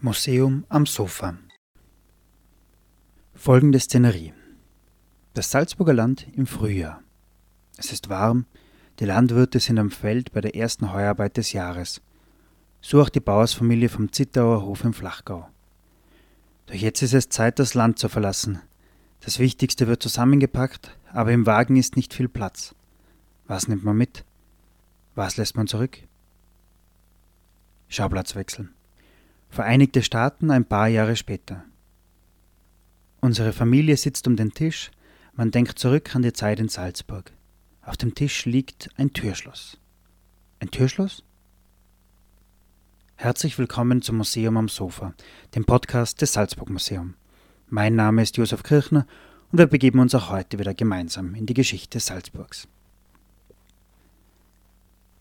Museum am Sofa. Folgende Szenerie. Das Salzburger Land im Frühjahr. Es ist warm, die Landwirte sind am Feld bei der ersten Heuarbeit des Jahres. So auch die Bauersfamilie vom Zittauer Hof im Flachgau. Doch jetzt ist es Zeit, das Land zu verlassen. Das Wichtigste wird zusammengepackt, aber im Wagen ist nicht viel Platz. Was nimmt man mit? Was lässt man zurück? Schauplatz wechseln. Vereinigte Staaten ein paar Jahre später. Unsere Familie sitzt um den Tisch, man denkt zurück an die Zeit in Salzburg. Auf dem Tisch liegt ein Türschloss. Ein Türschloss? Herzlich willkommen zum Museum am Sofa, dem Podcast des Salzburg Museum. Mein Name ist Josef Kirchner und wir begeben uns auch heute wieder gemeinsam in die Geschichte Salzburgs.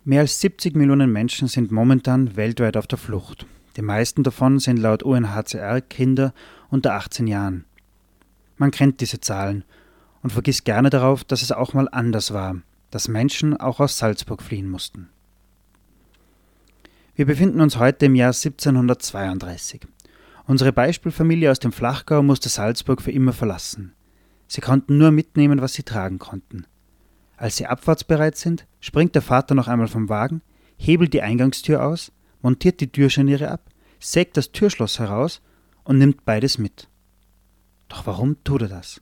Mehr als 70 Millionen Menschen sind momentan weltweit auf der Flucht die meisten davon sind laut UNHCR Kinder unter 18 Jahren. Man kennt diese Zahlen und vergisst gerne darauf, dass es auch mal anders war, dass Menschen auch aus Salzburg fliehen mussten. Wir befinden uns heute im Jahr 1732. Unsere Beispielfamilie aus dem Flachgau musste Salzburg für immer verlassen. Sie konnten nur mitnehmen, was sie tragen konnten. Als sie abfahrtsbereit sind, springt der Vater noch einmal vom Wagen, hebelt die Eingangstür aus, montiert die Türscharniere ab sägt das Türschloss heraus und nimmt beides mit. Doch warum tut er das?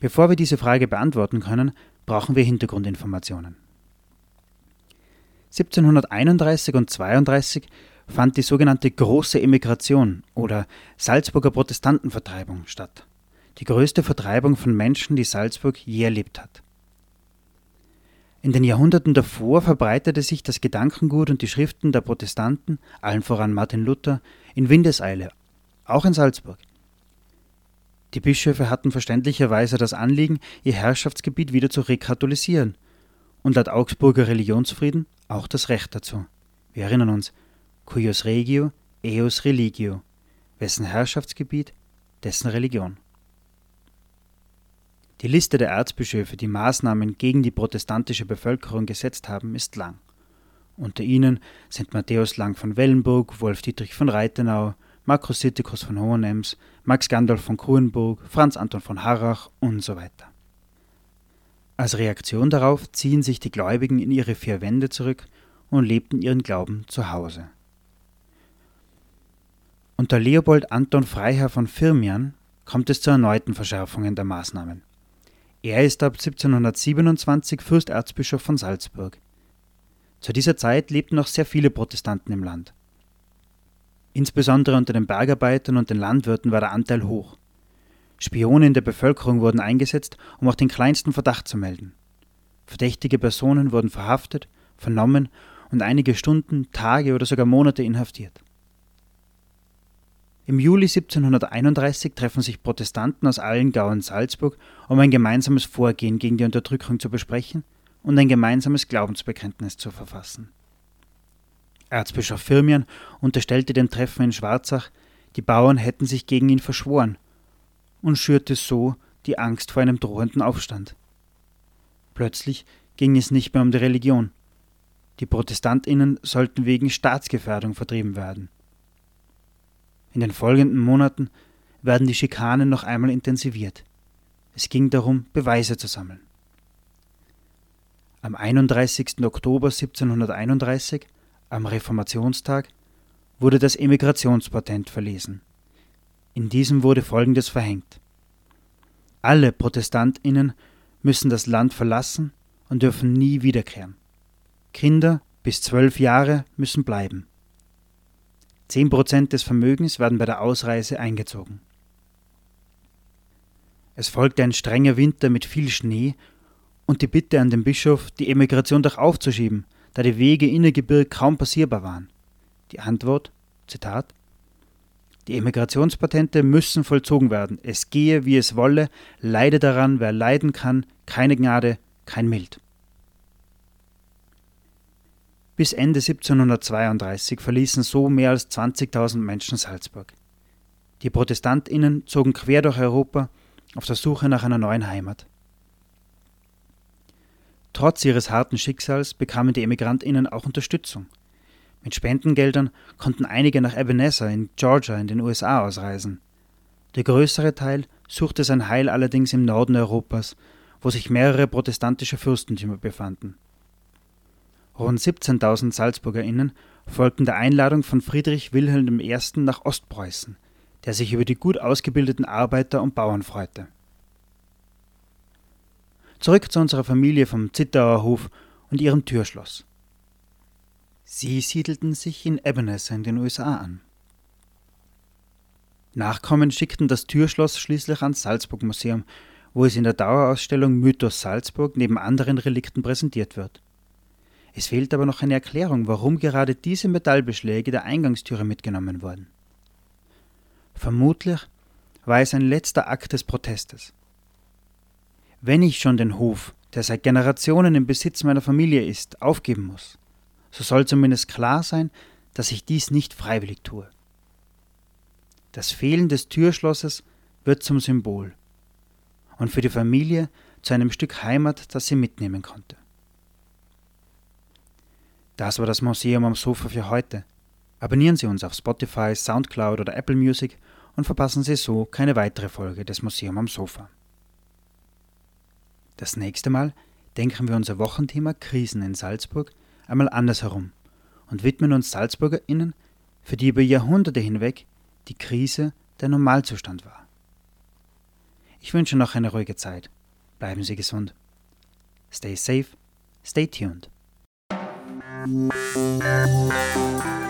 Bevor wir diese Frage beantworten können, brauchen wir Hintergrundinformationen. 1731 und 32 fand die sogenannte Große Emigration oder Salzburger Protestantenvertreibung statt. Die größte Vertreibung von Menschen, die Salzburg je erlebt hat. In den Jahrhunderten davor verbreitete sich das Gedankengut und die Schriften der Protestanten, allen voran Martin Luther, in Windeseile, auch in Salzburg. Die Bischöfe hatten verständlicherweise das Anliegen, ihr Herrschaftsgebiet wieder zu rekatholisieren und laut Augsburger Religionsfrieden auch das Recht dazu. Wir erinnern uns, cuius regio, eus religio, wessen Herrschaftsgebiet, dessen Religion. Die Liste der Erzbischöfe, die Maßnahmen gegen die protestantische Bevölkerung gesetzt haben, ist lang. Unter ihnen sind Matthäus Lang von Wellenburg, Wolf Dietrich von Reitenau, Markus Sittikus von Hohenems, Max Gandalf von Kurenburg, Franz Anton von Harrach und so weiter. Als Reaktion darauf ziehen sich die Gläubigen in ihre vier Wände zurück und lebten ihren Glauben zu Hause. Unter Leopold Anton Freiherr von Firmian kommt es zu erneuten Verschärfungen der Maßnahmen. Er ist ab 1727 Fürsterzbischof von Salzburg. Zu dieser Zeit lebten noch sehr viele Protestanten im Land. Insbesondere unter den Bergarbeitern und den Landwirten war der Anteil hoch. Spione in der Bevölkerung wurden eingesetzt, um auch den kleinsten Verdacht zu melden. Verdächtige Personen wurden verhaftet, vernommen und einige Stunden, Tage oder sogar Monate inhaftiert. Im Juli 1731 treffen sich Protestanten aus allen Gauen Salzburg, um ein gemeinsames Vorgehen gegen die Unterdrückung zu besprechen und ein gemeinsames Glaubensbekenntnis zu verfassen. Erzbischof Firmian unterstellte dem Treffen in Schwarzach, die Bauern hätten sich gegen ihn verschworen und schürte so die Angst vor einem drohenden Aufstand. Plötzlich ging es nicht mehr um die Religion. Die Protestantinnen sollten wegen Staatsgefährdung vertrieben werden. In den folgenden Monaten werden die Schikanen noch einmal intensiviert. Es ging darum, Beweise zu sammeln. Am 31. Oktober 1731, am Reformationstag, wurde das Emigrationspatent verlesen. In diesem wurde Folgendes verhängt. Alle Protestantinnen müssen das Land verlassen und dürfen nie wiederkehren. Kinder bis zwölf Jahre müssen bleiben. Zehn Prozent des Vermögens werden bei der Ausreise eingezogen. Es folgte ein strenger Winter mit viel Schnee und die Bitte an den Bischof, die Emigration doch aufzuschieben, da die Wege in Gebirg kaum passierbar waren. Die Antwort, Zitat, die Emigrationspatente müssen vollzogen werden. Es gehe, wie es wolle, leide daran, wer leiden kann, keine Gnade, kein Mild. Bis Ende 1732 verließen so mehr als 20.000 Menschen Salzburg. Die Protestantinnen zogen quer durch Europa auf der Suche nach einer neuen Heimat. Trotz ihres harten Schicksals bekamen die EmigrantInnen auch Unterstützung. Mit Spendengeldern konnten einige nach Ebenezer in Georgia in den USA ausreisen. Der größere Teil suchte sein Heil allerdings im Norden Europas, wo sich mehrere protestantische Fürstentümer befanden. Rund 17.000 SalzburgerInnen folgten der Einladung von Friedrich Wilhelm I. nach Ostpreußen, der sich über die gut ausgebildeten Arbeiter und Bauern freute. Zurück zu unserer Familie vom Zittauer Hof und ihrem Türschloss. Sie siedelten sich in Ebenezer in den USA an. Nachkommen schickten das Türschloss schließlich ans Salzburg-Museum, wo es in der Dauerausstellung Mythos Salzburg neben anderen Relikten präsentiert wird. Es fehlt aber noch eine Erklärung, warum gerade diese Metallbeschläge der Eingangstüre mitgenommen wurden. Vermutlich war es ein letzter Akt des Protestes. Wenn ich schon den Hof, der seit Generationen im Besitz meiner Familie ist, aufgeben muss, so soll zumindest klar sein, dass ich dies nicht freiwillig tue. Das Fehlen des Türschlosses wird zum Symbol und für die Familie zu einem Stück Heimat, das sie mitnehmen konnte. Das war das Museum am Sofa für heute. Abonnieren Sie uns auf Spotify, Soundcloud oder Apple Music und verpassen Sie so keine weitere Folge des Museum am Sofa. Das nächste Mal denken wir unser Wochenthema Krisen in Salzburg einmal andersherum und widmen uns SalzburgerInnen, für die über Jahrhunderte hinweg die Krise der Normalzustand war. Ich wünsche noch eine ruhige Zeit. Bleiben Sie gesund. Stay safe, stay tuned. Thank you.